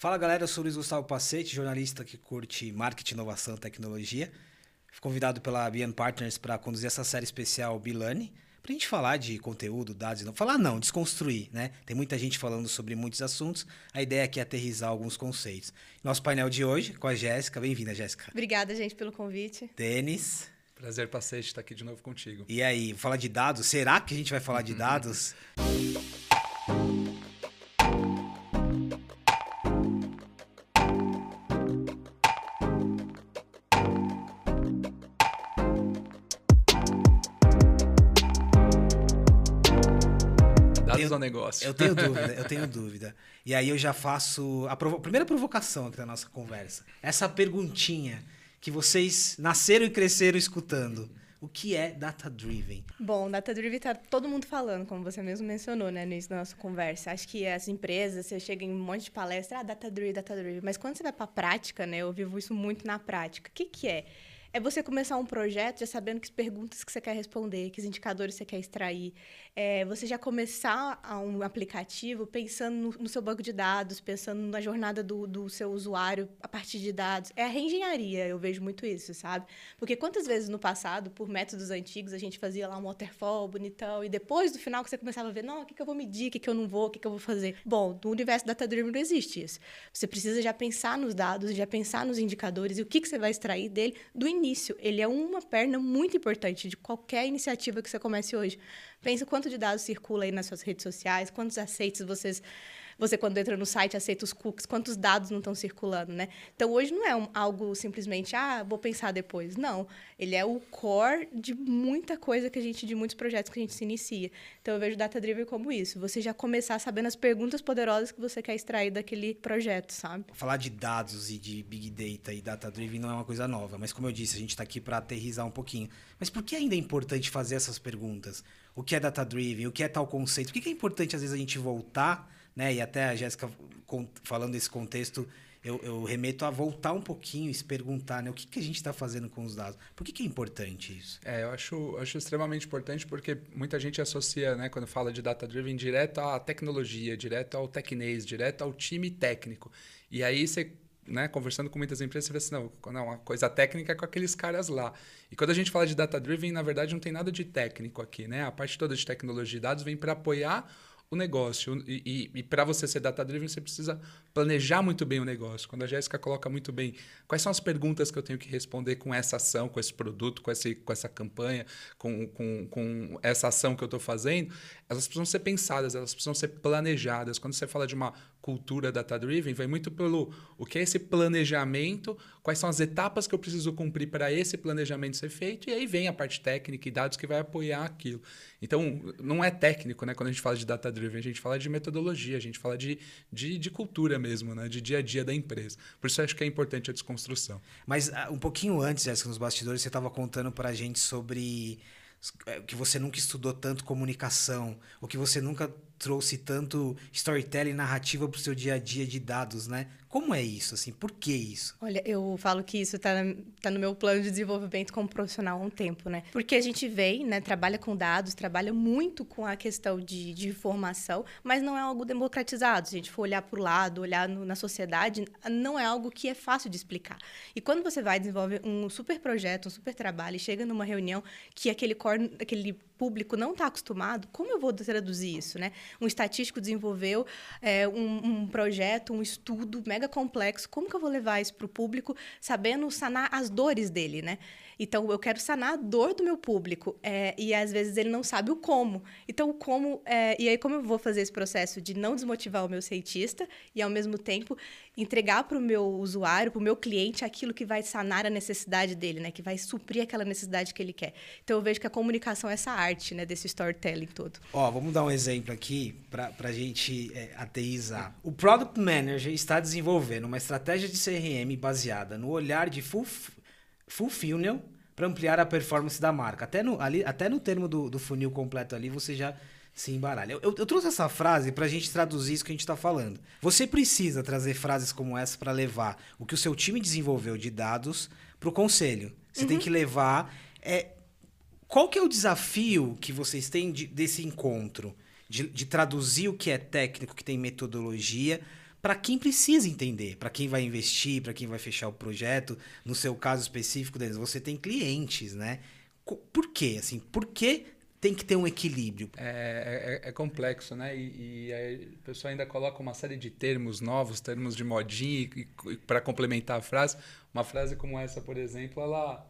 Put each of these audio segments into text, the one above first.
Fala galera, eu sou o Luiz Gustavo Pacete, jornalista que curte marketing, inovação e tecnologia. Fui convidado pela BN Partners para conduzir essa série especial Bilani, para a gente falar de conteúdo, dados, não falar não, desconstruir, né? Tem muita gente falando sobre muitos assuntos, a ideia aqui é aterrizar alguns conceitos. Nosso painel de hoje com a Jéssica, bem-vinda Jéssica. Obrigada gente pelo convite. Denis. Prazer, Pacete, estar aqui de novo contigo. E aí, falar de dados, será que a gente vai falar de dados? Negócio. Eu tenho dúvida, eu tenho dúvida. E aí eu já faço a provo primeira provocação aqui da nossa conversa. Essa perguntinha que vocês nasceram e cresceram escutando. O que é data driven? Bom, data driven tá todo mundo falando, como você mesmo mencionou, né, no início da nossa conversa. Acho que as empresas, você chega em um monte de palestra, ah, data driven, data driven, mas quando você vai para a prática, né, eu vivo isso muito na prática. O que que é? É você começar um projeto já sabendo que perguntas que você quer responder, que indicadores você quer extrair. É você já começar um aplicativo pensando no, no, seu banco de dados, pensando na jornada do, do seu usuário a partir de dados. É a reengenharia, eu vejo muito isso, sabe? Porque quantas vezes no passado, por métodos antigos, a gente fazia lá um waterfall bonitão e depois do final que você começava a ver, não, o que, que eu vou medir, o que, que eu não vou, o que, que eu vou fazer. Bom, no universo data-driven não existe isso. Você precisa já pensar nos dados, já pensar nos indicadores e o que, que você vai extrair dele do início. Ele é uma perna muito importante de qualquer iniciativa que você comece hoje. Pensa quanto de dados circula aí nas suas redes sociais, quantos aceites vocês você quando entra no site aceita os cookies, quantos dados não estão circulando, né? Então hoje não é um, algo simplesmente, ah, vou pensar depois. Não, ele é o core de muita coisa que a gente, de muitos projetos que a gente se inicia. Então eu vejo Data Driven como isso, você já começar sabendo as perguntas poderosas que você quer extrair daquele projeto, sabe? Falar de dados e de Big Data e Data Driven não é uma coisa nova, mas como eu disse, a gente está aqui para aterrizar um pouquinho. Mas por que ainda é importante fazer essas perguntas? O que é Data Driven? O que é tal conceito? Por que é importante às vezes a gente voltar né? E até a Jéssica falando desse contexto, eu, eu, remeto a voltar um pouquinho e se perguntar, né? O que, que a gente está fazendo com os dados? Por que, que é importante isso? É, eu acho, acho extremamente importante porque muita gente associa, né, quando fala de data-driven, direto à tecnologia, direto ao tecnês, direto ao time técnico. E aí você né, conversando com muitas empresas, você vê assim, não, não, a coisa técnica é com aqueles caras lá. E quando a gente fala de data-driven, na verdade, não tem nada de técnico aqui, né? A parte toda de tecnologia de dados vem para apoiar o negócio. E, e, e para você ser data-driven, você precisa planejar muito bem o negócio. Quando a Jéssica coloca muito bem quais são as perguntas que eu tenho que responder com essa ação, com esse produto, com, esse, com essa campanha, com, com, com essa ação que eu estou fazendo, elas precisam ser pensadas, elas precisam ser planejadas. Quando você fala de uma cultura data-driven, vai muito pelo o que é esse planejamento, quais são as etapas que eu preciso cumprir para esse planejamento ser feito, e aí vem a parte técnica e dados que vai apoiar aquilo. Então, não é técnico, né? Quando a gente fala de data-driven, a gente fala de metodologia, a gente fala de, de, de, cultura mesmo, né? De dia a dia da empresa. Por isso, acho que é importante a desconstrução. Mas uh, um pouquinho antes, Jéssica, nos bastidores, você estava contando para a gente sobre é, que você nunca estudou tanto comunicação, ou que você nunca trouxe tanto storytelling narrativa para o seu dia a dia de dados, né? Como é isso, assim? Por que isso? Olha, eu falo que isso está tá no meu plano de desenvolvimento como profissional há um tempo, né? Porque a gente vem, né, trabalha com dados, trabalha muito com a questão de, de informação, mas não é algo democratizado. Se a gente for olhar para o lado, olhar no, na sociedade, não é algo que é fácil de explicar. E quando você vai desenvolver um super projeto, um super trabalho, e chega numa reunião que aquele, aquele público não está acostumado, como eu vou traduzir isso, né? Um estatístico desenvolveu é, um, um projeto, um estudo mega complexo. Como que eu vou levar isso para o público, sabendo sanar as dores dele, né? Então, eu quero sanar a dor do meu público. É, e às vezes ele não sabe o como. Então, o como. É, e aí, como eu vou fazer esse processo de não desmotivar o meu cientista e, ao mesmo tempo, entregar para o meu usuário, para o meu cliente, aquilo que vai sanar a necessidade dele, né? Que vai suprir aquela necessidade que ele quer. Então, eu vejo que a comunicação é essa arte, né? Desse storytelling todo. Ó, vamos dar um exemplo aqui para a gente é, ateizar. O Product Manager está desenvolvendo uma estratégia de CRM baseada no olhar de full full funnel para ampliar a performance da marca. Até no, ali, até no termo do, do funil completo ali, você já se embaralha. Eu, eu, eu trouxe essa frase para a gente traduzir isso que a gente está falando. Você precisa trazer frases como essa para levar o que o seu time desenvolveu de dados para o conselho. Você uhum. tem que levar. É, qual que é o desafio que vocês têm de, desse encontro? De, de traduzir o que é técnico, que tem metodologia, para quem precisa entender, para quem vai investir, para quem vai fechar o projeto. No seu caso específico, você tem clientes, né? Por quê? Assim, por que tem que ter um equilíbrio? É, é, é complexo, né? E, e a pessoa ainda coloca uma série de termos novos, termos de modinha, para complementar a frase. Uma frase como essa, por exemplo, ela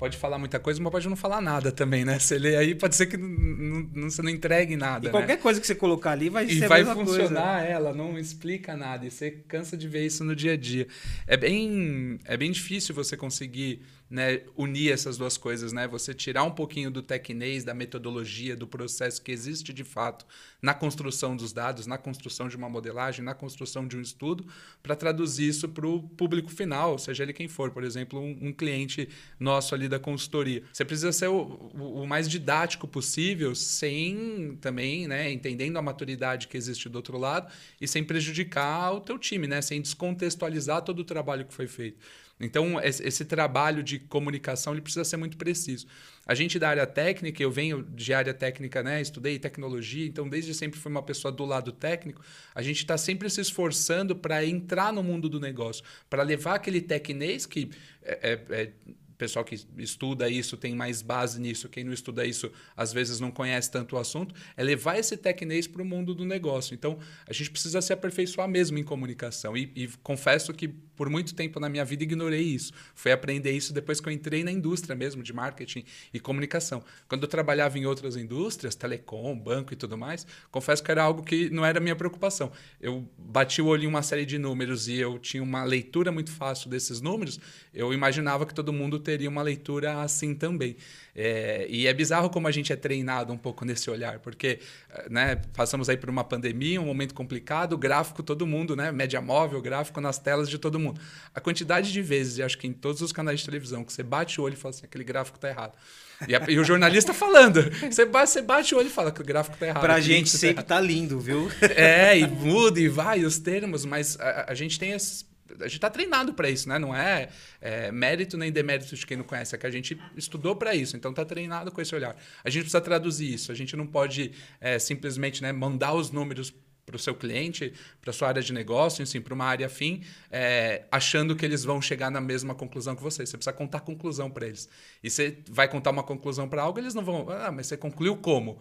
pode falar muita coisa, mas pode não falar nada também, né? Você lê aí, pode ser que não, não, você não entregue nada. E qualquer né? coisa que você colocar ali vai e ser vai funcionar coisa. ela, não explica nada. E você cansa de ver isso no dia a dia. É bem, é bem difícil você conseguir né, unir essas duas coisas, né? Você tirar um pouquinho do tecnês, da metodologia, do processo que existe de fato na construção dos dados, na construção de uma modelagem, na construção de um estudo, para traduzir isso para o público final, seja ele quem for, por exemplo, um, um, cliente nosso ali da consultoria. Você precisa ser o, o, o mais didático possível, sem também, né, entendendo a maturidade que existe do outro lado e sem prejudicar o teu time, né, sem descontextualizar todo o trabalho que foi feito. Então, esse trabalho de comunicação ele precisa ser muito preciso. A gente da área técnica, eu venho de área técnica, né? estudei tecnologia, então desde sempre fui uma pessoa do lado técnico. A gente está sempre se esforçando para entrar no mundo do negócio, para levar aquele tecnês que é, é, é pessoal que estuda isso tem mais base nisso, quem não estuda isso às vezes não conhece tanto o assunto, é levar esse tecnês para o mundo do negócio. Então, a gente precisa se aperfeiçoar mesmo em comunicação. E, e, confesso que por muito tempo na minha vida ignorei isso. Foi aprender isso depois que eu entrei na indústria mesmo, de marketing e comunicação. Quando eu trabalhava em outras indústrias, telecom, banco e tudo mais, confesso que era algo que não era minha preocupação. Eu bati o olho em uma série de números e eu tinha uma leitura muito fácil desses números, eu imaginava que todo mundo teria uma leitura assim também. É, e é bizarro como a gente é treinado um pouco nesse olhar, porque né, passamos aí por uma pandemia, um momento complicado, gráfico todo mundo, né, média móvel, gráfico nas telas de todo mundo. A quantidade de vezes, e acho que em todos os canais de televisão, que você bate o olho e fala assim, aquele gráfico está errado. E, a, e, o jornalista falando. Você bate, você bate o olho e fala que o gráfico está errado. Para a gente sempre tá, tá lindo, viu? É, e muda e vai os termos, mas a, a gente tem a gente está treinado para isso, né? Não é, é, mérito nem demérito de quem não conhece, é que a gente estudou para isso, então está treinado com esse olhar. A gente precisa traduzir isso, a gente não pode é, simplesmente né, mandar os números para o seu cliente, para sua área de negócio, enfim, para uma área afim, é, achando que eles vão chegar na mesma conclusão que você. Você precisa contar conclusão para eles. E você vai contar uma conclusão para algo, eles não vão. Ah, mas você concluiu como?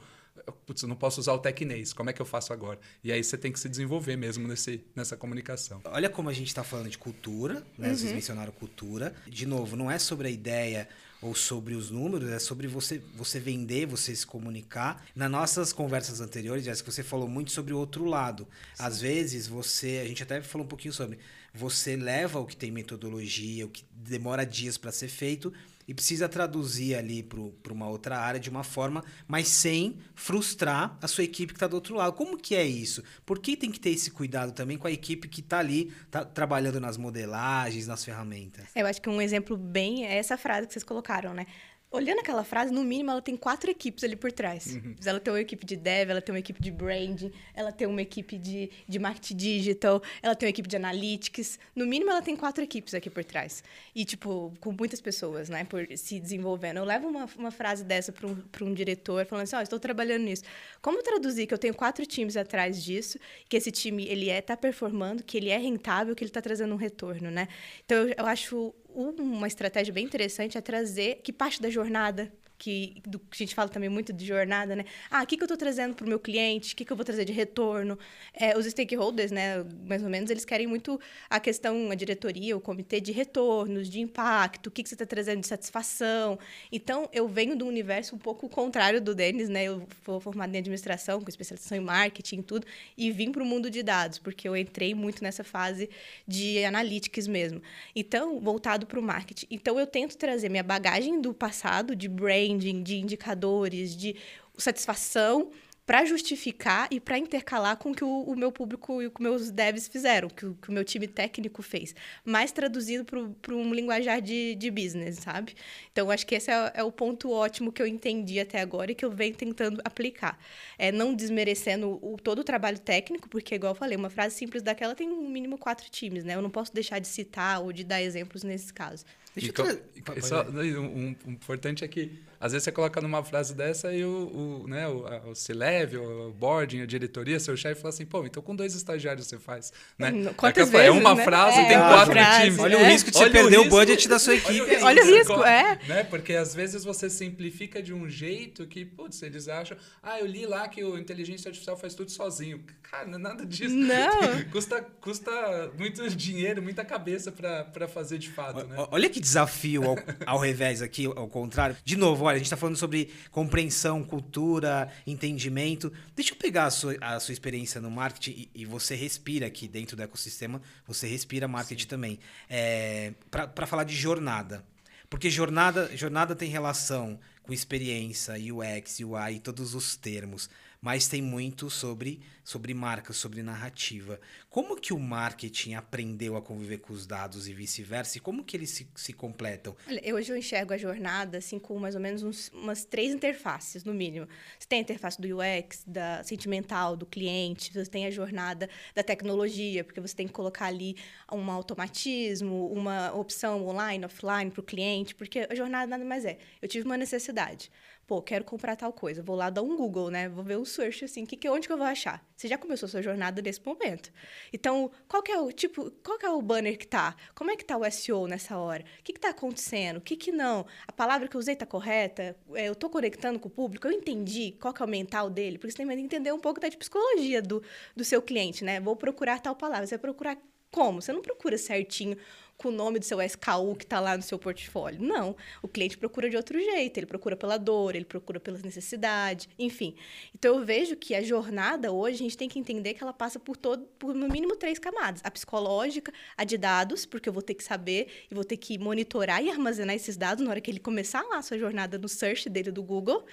putz, eu não posso usar o tecnês, como é que eu faço agora? E aí você tem que se desenvolver mesmo nesse, nessa comunicação. Olha como a gente está falando de cultura, né? Uhum. Vocês mencionaram cultura. De novo, não é sobre a ideia ou sobre os números, é sobre você, você vender, você se comunicar. Nas nossas conversas anteriores, Jéssica, você falou muito sobre o outro lado. Sim. Às vezes você, a gente até falou um pouquinho sobre, você leva o que tem metodologia, o que demora dias para ser feito e precisa traduzir ali para uma outra área de uma forma, mas sem frustrar a sua equipe que está do outro lado. Como que é isso? Por que tem que ter esse cuidado também com a equipe que está ali tá trabalhando nas modelagens, nas ferramentas? Eu acho que um exemplo bem é essa frase que vocês colocaram, né? Olhando aquela frase, no mínimo ela tem quatro equipes ali por trás. Uhum. Ela tem uma equipe de dev, ela tem uma equipe de branding, ela tem uma equipe de, de marketing digital, ela tem uma equipe de analytics. No mínimo ela tem quatro equipes aqui por trás. E, tipo, com muitas pessoas, né, por se desenvolvendo. Eu levo uma, uma frase dessa para um, um diretor, falando assim, ó, oh, estou trabalhando nisso. Como traduzir que eu tenho quatro times atrás disso, que esse time, ele é, tá performando, que ele é rentável, que ele está trazendo um retorno, né? Então, eu, eu acho uma estratégia bem interessante é trazer que parte da jornada que do, a gente fala também muito de jornada, né? Ah, o que, que eu estou trazendo para o meu cliente? O que, que eu vou trazer de retorno? É, os stakeholders, né, mais ou menos, eles querem muito a questão, a diretoria, o comitê de retornos, de impacto, o que, que você está trazendo de satisfação. Então, eu venho um universo um pouco contrário do Denis, né? Eu sou formada em administração, com especialização em marketing e tudo, e vim para o mundo de dados, porque eu entrei muito nessa fase de analytics mesmo. Então, voltado para o marketing. Então, eu tento trazer minha bagagem do passado, de brain, branding, de indicadores, de satisfação para justificar e para intercalar com o que o, o, meu público e que meus devs fizeram, que o que o meu time técnico fez, mas traduzido para um linguajar de, de business, sabe? Então, acho que esse é, é, o ponto ótimo que eu entendi até agora e que eu venho tentando aplicar. É não desmerecendo o, todo o trabalho técnico, porque, igual eu falei, uma frase simples daquela tem no mínimo quatro times, né? Eu não posso deixar de citar ou de dar exemplos nesses casos. Deixa então, eu tra... só, um, um importante é que às vezes você coloca numa frase dessa e o, o, né, o, o C-Level, o boarding, a diretoria, seu chefe fala assim, pô, então com dois estagiários você faz, né? Quantas é, vezes, é uma né? frase, É, tem uma quatro frase, times. Olha É. o risco de você Olha o perder o risco. budget da sua equipe. Olha, Olha o risco, é. Né? Porque às vezes você simplifica de um jeito que, putz, eles acham, ah, eu li lá que o inteligência artificial faz tudo sozinho. Cara, não é nada disso. Não. custa, custa muito dinheiro, muita cabeça pra fazer de fato, né? O- Olha que desafio ao, ao revés aqui, ao contrário. De novo, olha, a gente está falando sobre compreensão, cultura, entendimento. Deixa eu pegar a sua, a sua experiência no marketing e, e você respira aqui dentro do ecossistema, você respira marketing também. É, Para falar de jornada. Porque jornada, jornada tem relação com experiência, UX, UI e todos os termos. Mas tem muito sobre, sobre marca, sobre narrativa. Como que o marketing aprendeu a conviver com os dados e vice-versa? E como que eles se, se completam? Olha, eu hoje eu enxergo a jornada assim com mais ou menos uns- umas três interfaces, no mínimo. Você tem a interface do UX, da sentimental, do cliente, você tem a jornada da tecnologia, porque você tem que colocar ali um automatismo, uma opção online, offline para o cliente, porque a jornada nada mais é. Eu tive uma necessidade. Pô, quero comprar tal coisa. Vou lá dar um Google, né? Vou ver o search assim, que, que, onde que eu vou achar? Você já começou a sua jornada nesse momento. Então, qual que é o tipo, qual que é o banner que tá? Como é que tá o SEO nessa hora? O que que tá acontecendo? O que que não? A palavra que eu usei tá correta? É, Eu tô conectando com o público? Eu entendi qual que é o mental dele? Porque você tem que entender um pouco da psicologia do, do seu cliente, né? Vou procurar tal palavra. Você vai procurar como? Você não procura certinho com o nome do seu SKU que está lá no seu portfólio. Não. O cliente procura de outro jeito. Ele procura pela dor, ele procura pela necessidade, enfim. Então, eu vejo que a jornada hoje, a gente tem que entender que ela passa por, todo, por no mínimo três camadas. A psicológica, a de dados, porque eu vou ter que saber e vou ter que monitorar e armazenar esses dados na hora que ele começar lá a sua jornada no search dele do Google.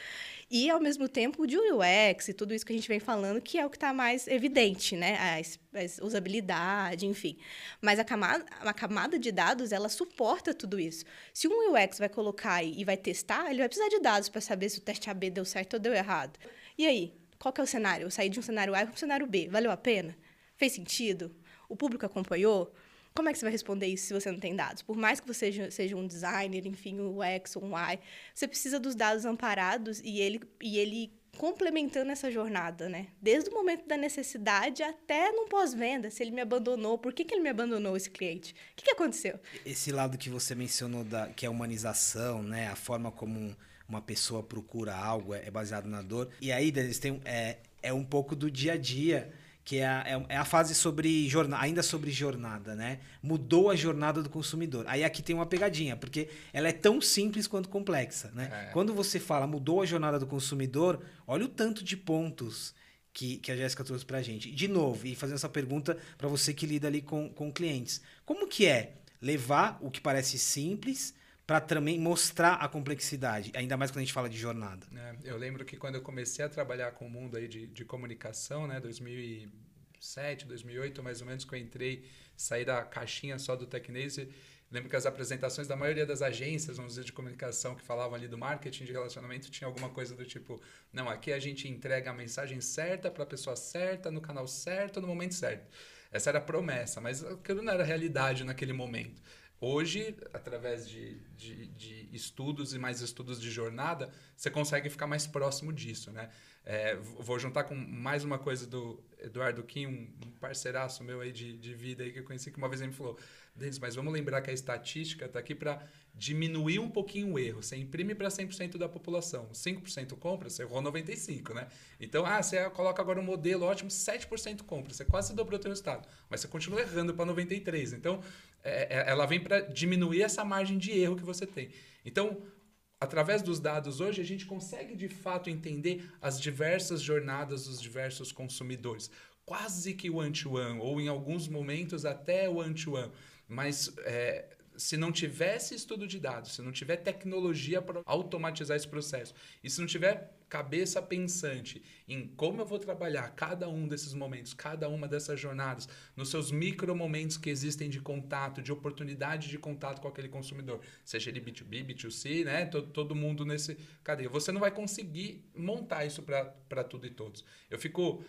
E, ao mesmo tempo, de UX e tudo isso que a gente vem falando, que é o que está mais evidente, né? Es- a es- usabilidade, enfim. Mas a camada, a camada de dados, ela suporta tudo isso. Se um UX vai colocar e vai testar, ele vai precisar de dados para saber se o teste AB deu certo ou deu errado. E aí? Qual que é o cenário? Eu saí de um cenário A para um cenário B. Valeu a pena? Fez sentido? O público acompanhou? Como é que você vai responder isso se você não tem dados? Por mais que você seja, um designer, enfim, um UX ou um UI, você precisa dos dados amparados e ele, e ele complementando essa jornada, né? Desde o momento da necessidade até no pós-venda, se ele me abandonou, por que, que ele me abandonou, esse cliente? O que, que aconteceu? Esse lado que você mencionou, da, que é a humanização, né? A forma como um- uma pessoa procura algo é, é baseado na dor. E aí, eles têm, é, é um pouco do dia a dia, que é a, é- é a fase sobre jornada, ainda sobre jornada, né? Mudou a jornada do consumidor. Aí aqui tem uma pegadinha, porque ela é tão simples quanto complexa, né? É. Quando você fala mudou a jornada do consumidor, olha o tanto de pontos que, que a Jéssica trouxe pra gente. De novo, e fazendo essa pergunta para você que lida ali com, com clientes. Como que é levar o que parece simples para também mostrar a complexidade, ainda mais quando a gente fala de jornada? É, eu lembro que quando eu comecei a trabalhar com o mundo aí de, de comunicação, né, 2007, 2008, mais ou menos, que eu entrei, saí da caixinha só do Tecnase, lembro que as apresentações da maioria das agências, vamos dizer, de comunicação que falavam ali do marketing de relacionamento, tinha alguma coisa do tipo, não, aqui a gente entrega a mensagem certa para a pessoa certa, no canal certo, no momento certo. Essa era a promessa, mas aquilo não era realidade naquele momento. Hoje, através de, de, de estudos e mais estudos de jornada, você consegue ficar mais próximo disso, né? É, vou juntar com mais uma coisa do Eduardo Kim, um um parceiraço meu aí de, de vida aí que eu conheci, que uma vez ele me falou, Denis, mas vamos lembrar que a estatística está aqui para diminuir um pouquinho o erro. Você imprime para 100% da população. 5% compra, você errou 95%, né? Então, ah, você coloca agora um modelo ótimo, 7% compra. Você quase dobrou o seu resultado. Mas você continua errando para 93%. Então, é, é, ela vem para diminuir essa margem de erro que você tem. Então, através dos dados hoje, a gente consegue de fato entender as diversas jornadas dos diversos consumidores. Quase que o one-to-one, ou em alguns momentos até o one-to-one. Mas é, se não tivesse estudo de dados, se não tiver tecnologia para automatizar esse processo, e se não tiver cabeça pensante em como eu vou trabalhar cada um desses momentos, cada uma dessas jornadas, nos seus micro momentos que existem de contato, de oportunidade de contato com aquele consumidor, seja ele B2B, B2C, né? Todo, todo mundo nesse cadeia. Você não vai conseguir montar isso para tudo e todos. Eu fico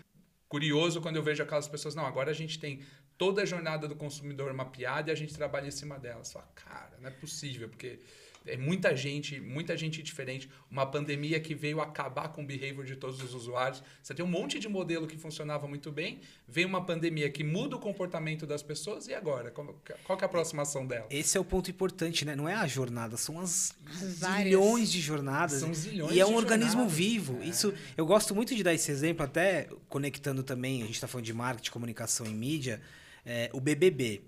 curioso quando eu vejo aquelas pessoas, não, agora a gente tem toda a jornada do consumidor mapeada e a gente trabalha em cima delas. Fala, cara, não é possível, porque é muita gente, muita gente diferente. Uma pandemia que veio acabar com o behavior de todos os usuários. Você tem um monte de modelo que funcionava muito bem, veio uma pandemia que muda o comportamento das pessoas e agora? Qual, qual é a aproximação dela? Esse é o ponto importante, né? Não é a jornada, são as Várias. zilhões de jornadas. São zilhões e é de um organismo jornadas. vivo. É. Isso, eu gosto muito de dar esse exemplo, até conectando também, a gente está falando de marketing, comunicação e mídia, é, o BBB.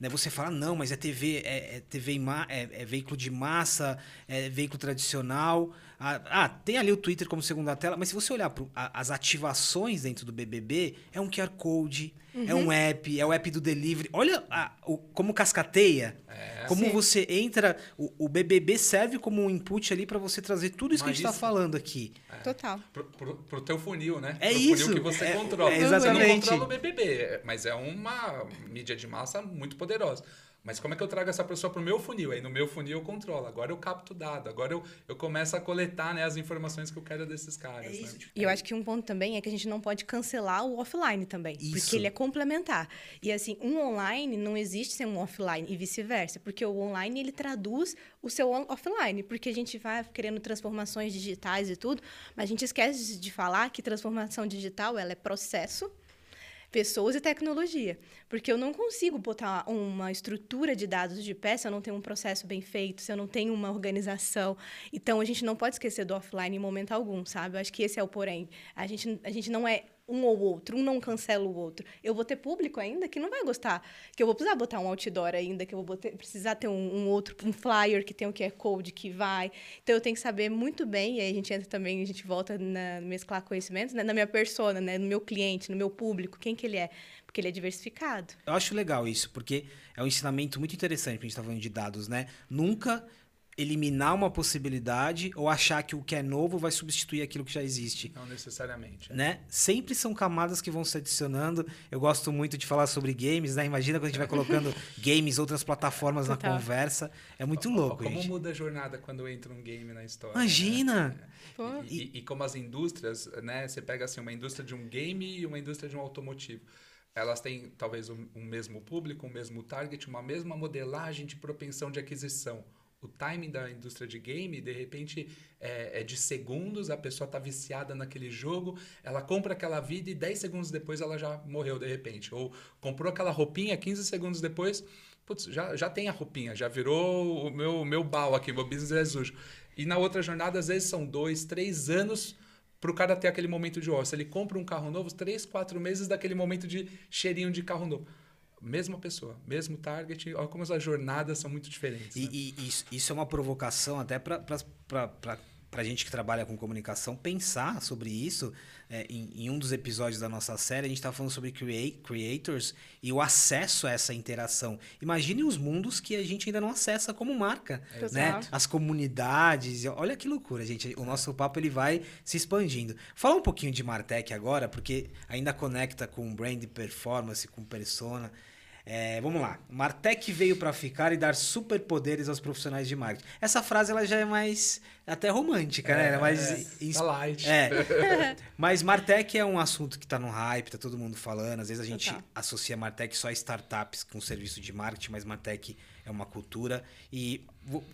Né, você fala, não, mas é TV, é, é TV é, é veículo de massa, é veículo tradicional. Ah, ah, tem ali o Twitter como segunda tela, mas se você olhar pro, a- as ativações dentro do BBB, é um QR Code, é um app, é o app do delivery. Olha a- o- como cascateia. É. Como Sim. você entra, o, o BBB serve como um input ali para você trazer tudo isso que a Mas gente está falando aqui. Total. Pro, pro, pro teu funil, né? É pro isso, funil que você é- controla. é Você não exatamente. controla o BBB, mas é uma mídia de massa muito poderosa. Mas como é que eu trago essa pessoa pro meu funil? Aí no meu funil eu controlo. Agora eu capto dado. Agora eu, eu começo a coletar né, as informações que eu quero desses caras. né? E eu acho que um ponto também é que a gente não pode cancelar o offline também, Isso. porque ele é complementar. E assim, um online não existe sem um offline e vice-versa, porque o online ele traduz o seu offline, porque a gente vai querendo transformações digitais e tudo, mas a gente esquece de falar que transformação digital ela é processo pessoas e tecnologia. Porque eu não consigo botar uma estrutura de dados de pé se eu não tenho um processo bem feito, se eu não tenho uma organização. Então, a gente não pode esquecer do offline em momento algum, sabe? Eu acho que esse é o porém. A gente, a gente não é um ou outro, um não cancela o outro. Eu vou ter público ainda que não vai gostar, que eu vou precisar botar um outdoor ainda, que eu vou botar- precisar ter um, um outro, um flyer que tem o QR Code que vai. Então eu tenho que saber muito bem, e aí a gente entra também, a gente volta na mesclar conhecimentos, né? na minha persona, né? no meu cliente, no meu público, quem que ele é, porque ele é diversificado. Eu acho legal isso, porque é um ensinamento muito interessante, porque a gente está falando de dados, né? Nunca eliminar uma possibilidade ou achar que o que é novo vai substituir aquilo que já existe. Não necessariamente. Né? Sempre são camadas que vão se adicionando. Eu gosto muito de falar sobre games, né? Imagina quando a gente vai colocando games, outras plataformas na conversa. É muito louco, Como gente. muda a jornada quando entra um game na história? Imagina! né? E, e- e como as indústrias, né? Você pega assim uma indústria de um game e uma indústria de um automotivo. Elas têm talvez um, um mesmo público, um mesmo target, uma mesma modelagem de propensão de aquisição. O timing da indústria de game, de repente, é, é de segundos, a pessoa está viciada naquele jogo, ela compra aquela vida e 10 segundos depois ela já morreu de repente. Ou comprou aquela roupinha, 15 segundos depois, putz, já, já tem a roupinha, já virou o meu, meu bal aqui, meu business é sujo. E na outra jornada, às vezes são dois, três anos para o cara ter aquele momento de ócio. Ele compra um carro novo, três, quatro meses daquele momento de cheirinho de carro novo. Mesma pessoa, mesmo target, olha como as jornadas são muito diferentes. E, né? e isso, isso é uma provocação até para a gente que trabalha com comunicação pensar sobre isso. É, em, em um dos episódios da nossa série, a gente está falando sobre crea- creators e o acesso a essa interação. Imagine os mundos que a gente ainda não acessa como marca. Total. Né? As comunidades. Olha que loucura, gente. O nosso papo ele vai se expandindo. Falar um pouquinho de Martech agora, porque ainda conecta com brand performance, com persona. É, vamos lá. Martech veio para ficar e dar superpoderes aos profissionais de marketing. Essa frase ela já é mais até romântica, né? Ela é mais ins- tá light. é. Mas Martech é um assunto que tá no hype, tá todo mundo falando. Às vezes a gente Total. associa Martech só a startups com serviço de marketing, mas Martech é uma cultura. E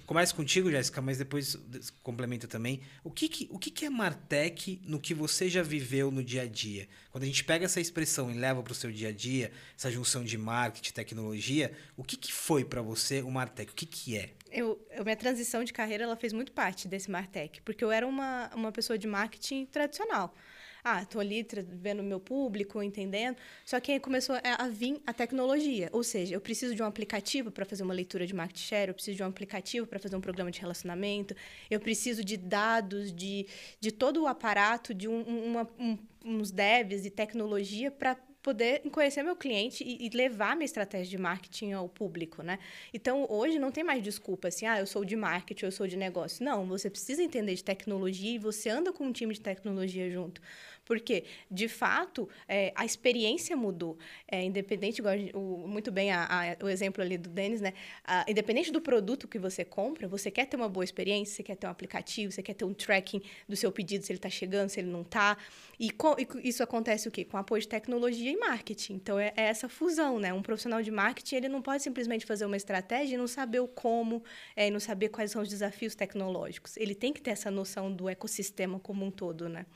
começo contigo, Jéssica, mas depois complementa também. O que, que, o que, que é Martech no que você já viveu no dia a dia? Quando a gente pega essa expressão e leva para o seu dia a dia, essa junção de marketing e tecnologia, o que, que foi para você o Martech? O que, que é? Eu, eu- minha transição de carreira ela fez muito parte desse Martech, porque eu era uma, uma pessoa de marketing tradicional. Ah, estou ali vendo meu público, entendendo. Só que aí começou a, vir a tecnologia. Ou seja, eu preciso de um aplicativo para fazer uma leitura de market share, eu preciso de um aplicativo para fazer um programa de relacionamento, eu preciso de dados, de, de todo o aparato, de um, um- uma- um- uns devs e tecnologia para poder conhecer meu cliente e levar minha estratégia de marketing ao público, né? Então, hoje não tem mais desculpa assim, ah, eu sou de marketing, eu sou de negócio. Não, você precisa entender de tecnologia e você anda com um time de tecnologia junto. Porque, de fato, é, a experiência mudou. É, independente, igual o, muito bem a, a, o exemplo ali do Denis, né? A, independente do produto que você compra, você quer ter uma boa experiência, você quer ter um aplicativo, você quer ter um tracking do seu pedido, se ele está chegando, se ele não está. E, e, isso acontece o quê? Com apoio de tecnologia e marketing. Então, é, é, essa fusão, né? Um profissional de marketing, ele não pode simplesmente fazer uma estratégia e não saber o como, é, e não saber quais são os desafios tecnológicos. Ele tem que ter essa noção do ecossistema como um todo, né?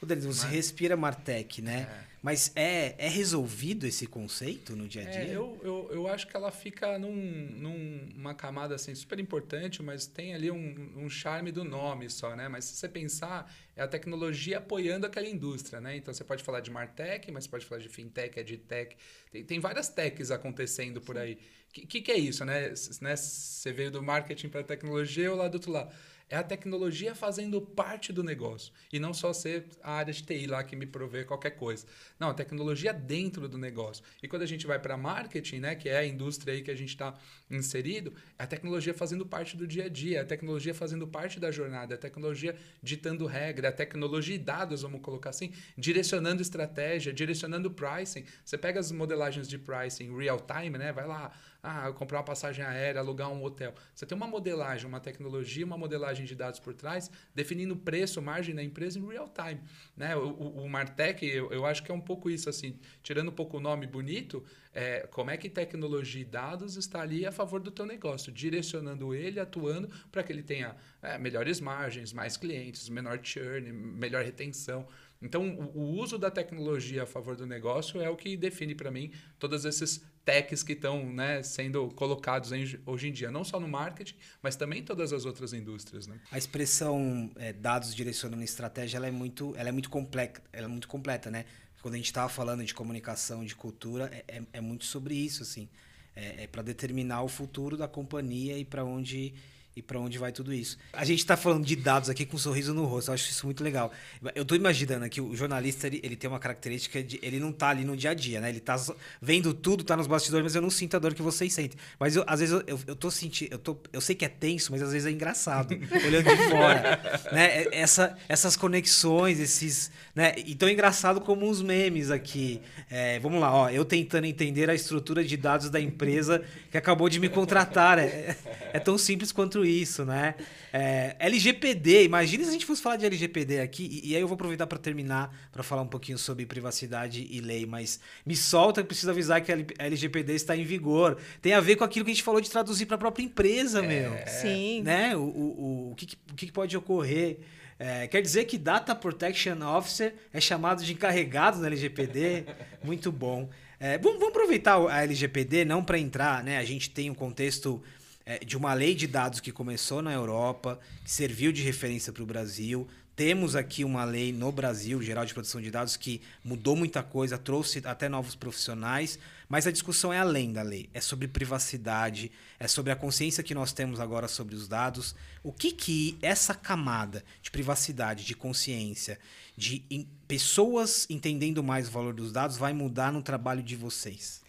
O Denis, você Mas... respira Martech, né? É. Mas é, é resolvido esse conceito no dia a é, dia? É, eu, eu, eu acho que ela fica num, numa camada assim, super importante, mas tem ali um, um charme do nome só, né? Mas se você pensar, é a tecnologia apoiando aquela indústria, né? Então você pode falar de Martech, mas pode falar de Fintech, EdTech. Tem, tem várias techs acontecendo por aí. O que, que, que, é isso, né? né? Você veio do marketing para a tecnologia ou lá do outro lado é a tecnologia fazendo parte do negócio. E não só ser a área de TI lá que me provê qualquer coisa. Não, a tecnologia dentro do negócio. E quando a gente vai para marketing, né, que é a indústria aí que a gente está inserido, é a tecnologia fazendo parte do dia a dia, é a tecnologia fazendo parte da jornada, é a tecnologia ditando regra, é a tecnologia e dados, vamos colocar assim, direcionando estratégia, direcionando pricing. Você pega as modelagens de pricing real time, né? Vai lá, ah, comprar uma passagem aérea, alugar um hotel. Você tem uma modelagem, uma tecnologia, uma modelagem de dados por trás, definindo preço, margem da empresa em real time. Né? O, o, o Martech, eu, eu acho que é um pouco isso, assim, tirando um pouco o nome bonito, é, como é que tecnologia e dados está ali a favor do teu negócio, direcionando ele, atuando para que ele tenha é, melhores margens, mais clientes, menor churn, melhor retenção. Então, o, uso da tecnologia a favor do negócio é o que define para mim todos esses techs que estão né, sendo colocados em, hoje em dia, não só no marketing, mas também em todas as outras indústrias. Né? A expressão é, dados direcionando estratégia ela é muito, ela é muito completa, ela é muito completa, né? Quando a gente estava falando de comunicação, de cultura, é, é, é muito sobre isso, assim. É, é para determinar o futuro da companhia e para onde e para onde vai tudo isso. A gente está falando de dados aqui com um sorriso no rosto, eu acho isso muito legal. Eu estou imaginando que o jornalista ele, ele, tem uma característica de ele não tá ali no dia a dia, né? Ele está vendo tudo, está nos bastidores, mas eu não sinto a dor que vocês sentem. Mas eu, às vezes eu, eu, eu tô sentindo, eu, tô, eu sei que é tenso, mas às vezes é engraçado, olhando de fora, né? É, essa, essas conexões, esses, né? E tão engraçado como uns memes aqui. É, vamos lá, ó, eu tentando entender a estrutura de dados da empresa que acabou de me contratar. É, é, é tão simples quanto isso, né? É, LGPD, imagina se a gente fosse falar de LGPD aqui, e, e aí eu vou aproveitar para terminar para falar um pouquinho sobre privacidade e lei, mas me solta, eu preciso avisar que a LGPD está em vigor. Tem a ver com aquilo que a gente falou de traduzir para a própria empresa, é, meu. Sim. Né? O, o, o, o, que, o que pode ocorrer? É, quer dizer que Data Protection Officer é chamado de encarregado na LGPD? Muito bom. É, vamos, vamos, aproveitar a LGPD, não para entrar, né? A gente tem um contexto é, de uma lei de dados que começou na Europa, que serviu de referência para o Brasil. Temos aqui uma lei no Brasil, geral de proteção de dados, que mudou muita coisa, trouxe até novos profissionais, mas a discussão é além da lei, é sobre privacidade, é sobre a consciência que nós temos agora sobre os dados. O que que essa camada de privacidade, de consciência, de pessoas entendendo mais o valor dos dados vai mudar no trabalho de vocês?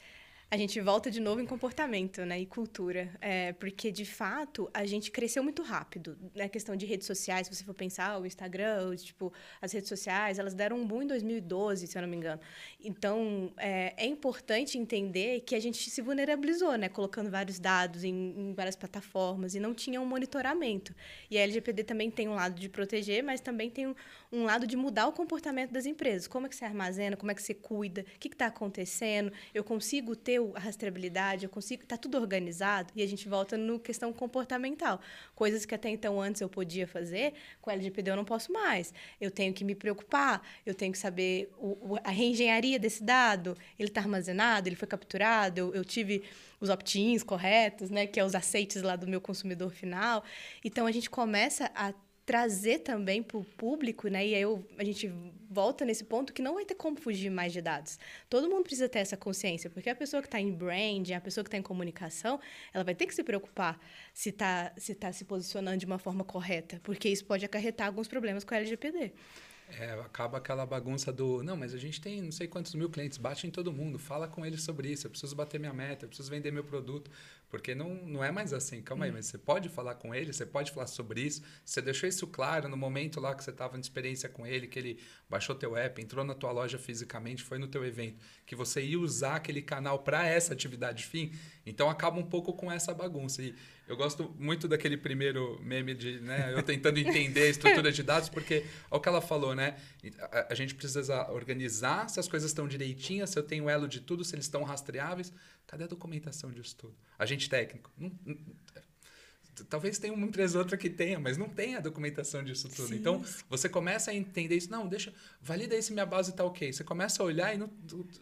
A gente volta de novo em comportamento né, e cultura. É, porque, de fato, a gente cresceu muito rápido. Na questão de redes sociais, se você for pensar, o Instagram, tipo, as redes sociais, elas deram um boom em 2012, se eu não me engano. Então, é, é importante entender que a gente se vulnerabilizou, né? Colocando vários dados em, em, várias plataformas e não tinha um monitoramento. E a LGPD também tem um lado de proteger, mas também tem um, um lado de mudar o comportamento das empresas. Como é que você armazena, como é que você cuida, o que está acontecendo, eu consigo ter a rastreabilidade, eu consigo, está tudo organizado, e a gente volta no questão comportamental. Coisas que até então antes eu podia fazer, com LGPD eu não posso mais. Eu tenho que me preocupar, eu tenho que saber o, a reengenharia desse dado, ele está armazenado, ele foi capturado, eu, eu tive os opt-ins corretos, né, que é os aceites lá do meu consumidor final. Então a gente começa a trazer também para o público, né? E aí eu, a gente volta nesse ponto que não vai ter como fugir mais de dados. Todo mundo precisa ter essa consciência, porque a pessoa que está em branding, a pessoa que está em comunicação, ela vai ter que se preocupar se está se, tá se posicionando de uma forma correta, porque isso pode acarretar alguns problemas com a LGPD. É, acaba aquela bagunça do, não, mas a gente tem não sei quantos mil clientes, bate em todo mundo, fala com eles sobre isso, eu preciso bater minha meta, eu preciso vender meu produto. Porque não, não é mais assim. Calma aí, hum. mas você pode falar com ele, você pode falar sobre isso. Você deixou isso claro no momento lá que você estava de experiência com ele, que ele baixou teu app, entrou na tua loja fisicamente, foi no teu evento, que você ia usar aquele canal para essa atividade fim. Então acaba um pouco com essa bagunça. E eu gosto muito daquele primeiro meme de, né, eu tentando entender a estrutura de dados, porque é o que ela falou, né? A, a gente precisa organizar se as coisas estão direitinhas, se eu tenho elo de tudo, se eles estão rastreáveis. Cadê a documentação disso tudo? Técnico. Não, talvez tenha uma empresa outra que tenha, mas não tem a documentação disso tudo. Sim. Então, você começa a entender isso. Não, deixa, valida aí se minha base está ok. Você começa a olhar e não,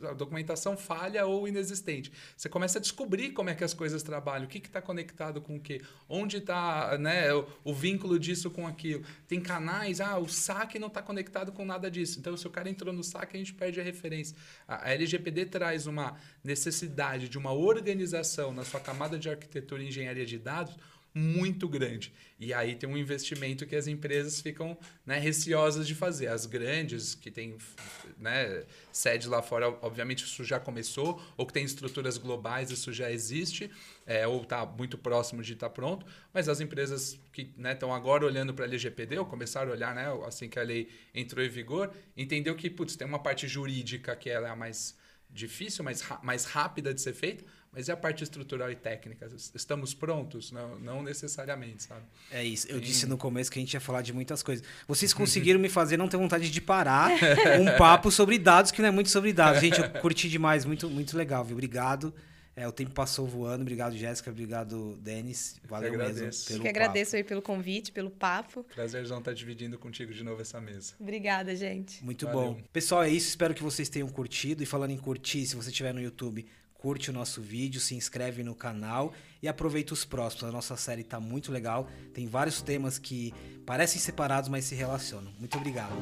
a documentação falha ou inexistente. Você começa a descobrir como é que as coisas trabalham, o que está conectado com o que, onde está né, o, o, vínculo disso com aquilo. Tem canais, ah, o saque não está conectado com nada disso. Então, se o cara entrou no saque, a gente perde a referência. A, a LGPD traz uma necessidade de uma organização na sua camada de arquitetura e engenharia de dados muito grande. E aí tem um investimento que as empresas ficam né, receosas de fazer. As grandes, que têm né, sede lá fora, obviamente isso já começou, ou que tem estruturas globais, isso já existe, é, ou está muito próximo de estar tá pronto. Mas as empresas que estão né, agora olhando para a LGPD, ou começaram a olhar né, assim que a lei entrou em vigor, entendeu que putz, tem uma parte jurídica que ela é a mais difícil, mais, mais rápida de ser feita, mas e a parte estrutural e técnica? Estamos prontos? Não, não necessariamente, sabe? É isso. Eu disse no começo que a gente ia falar de muitas coisas. Vocês conseguiram me fazer não ter vontade de parar um papo sobre dados, que não é muito sobre dados. Gente, eu curti demais. Muito, muito legal, viu? Obrigado. É, o tempo passou voando. Obrigado, Jéssica. Obrigado, Denis. Valeu mesmo pelo que agradeço aí pelo convite, pelo papo. Prazerzão estar dividindo contigo de novo essa mesa. Obrigada, gente. Muito Valeu. bom. Pessoal, é isso. Espero que vocês tenham curtido. E falando em curtir, se você estiver no YouTube, curte o nosso vídeo, se inscreve no canal e aproveita os próximos. A nossa série está muito legal, tem vários temas que parecem separados, mas se relacionam. Muito obrigado.